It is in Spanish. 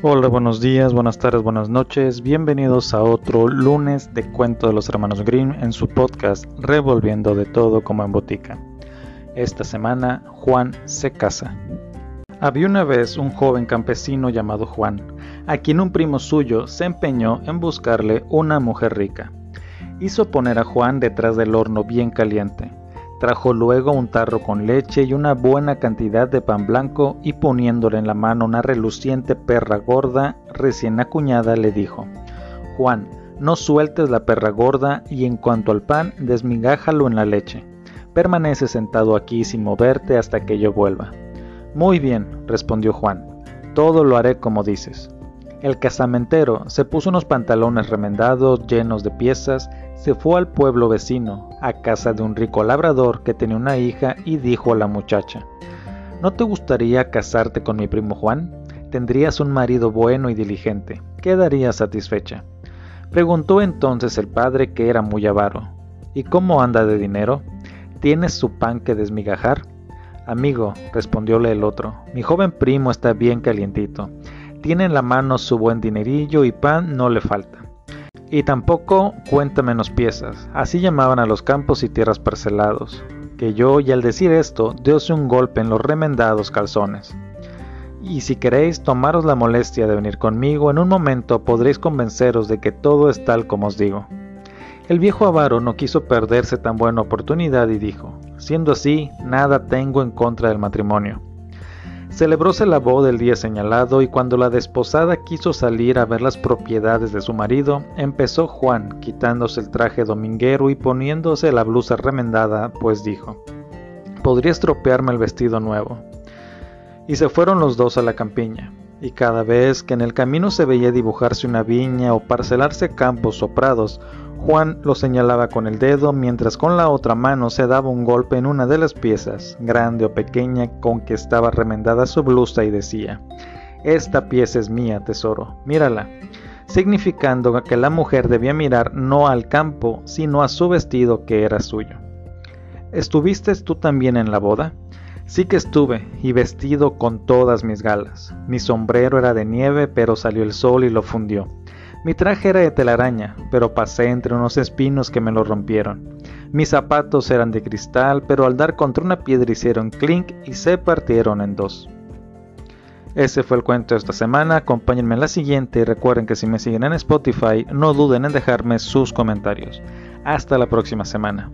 Hola, buenos días, buenas tardes, buenas noches. Bienvenidos a otro lunes de Cuento de los Hermanos Grimm en su podcast Revolviendo de todo como en botica. Esta semana Juan se casa. Había una vez un joven campesino llamado Juan, a quien un primo suyo se empeñó en buscarle una mujer rica. Hizo poner a Juan detrás del horno bien caliente Trajo luego un tarro con leche y una buena cantidad de pan blanco y poniéndole en la mano una reluciente perra gorda recién acuñada le dijo, Juan, no sueltes la perra gorda y en cuanto al pan, desmigájalo en la leche. Permanece sentado aquí sin moverte hasta que yo vuelva. Muy bien, respondió Juan, todo lo haré como dices. El casamentero se puso unos pantalones remendados llenos de piezas, se fue al pueblo vecino, a casa de un rico labrador que tenía una hija y dijo a la muchacha, ¿No te gustaría casarte con mi primo Juan? Tendrías un marido bueno y diligente, quedarías satisfecha. Preguntó entonces el padre que era muy avaro, ¿Y cómo anda de dinero? ¿Tienes su pan que desmigajar? Amigo, respondióle el otro, mi joven primo está bien calientito tiene en la mano su buen dinerillo y pan no le falta. Y tampoco cuenta menos piezas, así llamaban a los campos y tierras parcelados, que yo y al decir esto deose un golpe en los remendados calzones. Y si queréis tomaros la molestia de venir conmigo, en un momento podréis convenceros de que todo es tal como os digo. El viejo avaro no quiso perderse tan buena oportunidad y dijo, siendo así, nada tengo en contra del matrimonio Celebróse la boda el día señalado y cuando la desposada quiso salir a ver las propiedades de su marido, empezó Juan quitándose el traje dominguero y poniéndose la blusa remendada, pues dijo, podría estropearme el vestido nuevo. Y se fueron los dos a la campiña, y cada vez que en el camino se veía dibujarse una viña o parcelarse campos o prados, Juan lo señalaba con el dedo mientras con la otra mano se daba un golpe en una de las piezas, grande o pequeña, con que estaba remendada su blusa y decía, Esta pieza es mía, tesoro, mírala, significando que la mujer debía mirar no al campo, sino a su vestido que era suyo. ¿Estuviste tú también en la boda? Sí que estuve, y vestido con todas mis galas. Mi sombrero era de nieve, pero salió el sol y lo fundió. Mi traje era de telaraña, pero pasé entre unos espinos que me lo rompieron. Mis zapatos eran de cristal, pero al dar contra una piedra hicieron clink y se partieron en dos. Ese fue el cuento de esta semana, acompáñenme en la siguiente y recuerden que si me siguen en Spotify no duden en dejarme sus comentarios. Hasta la próxima semana.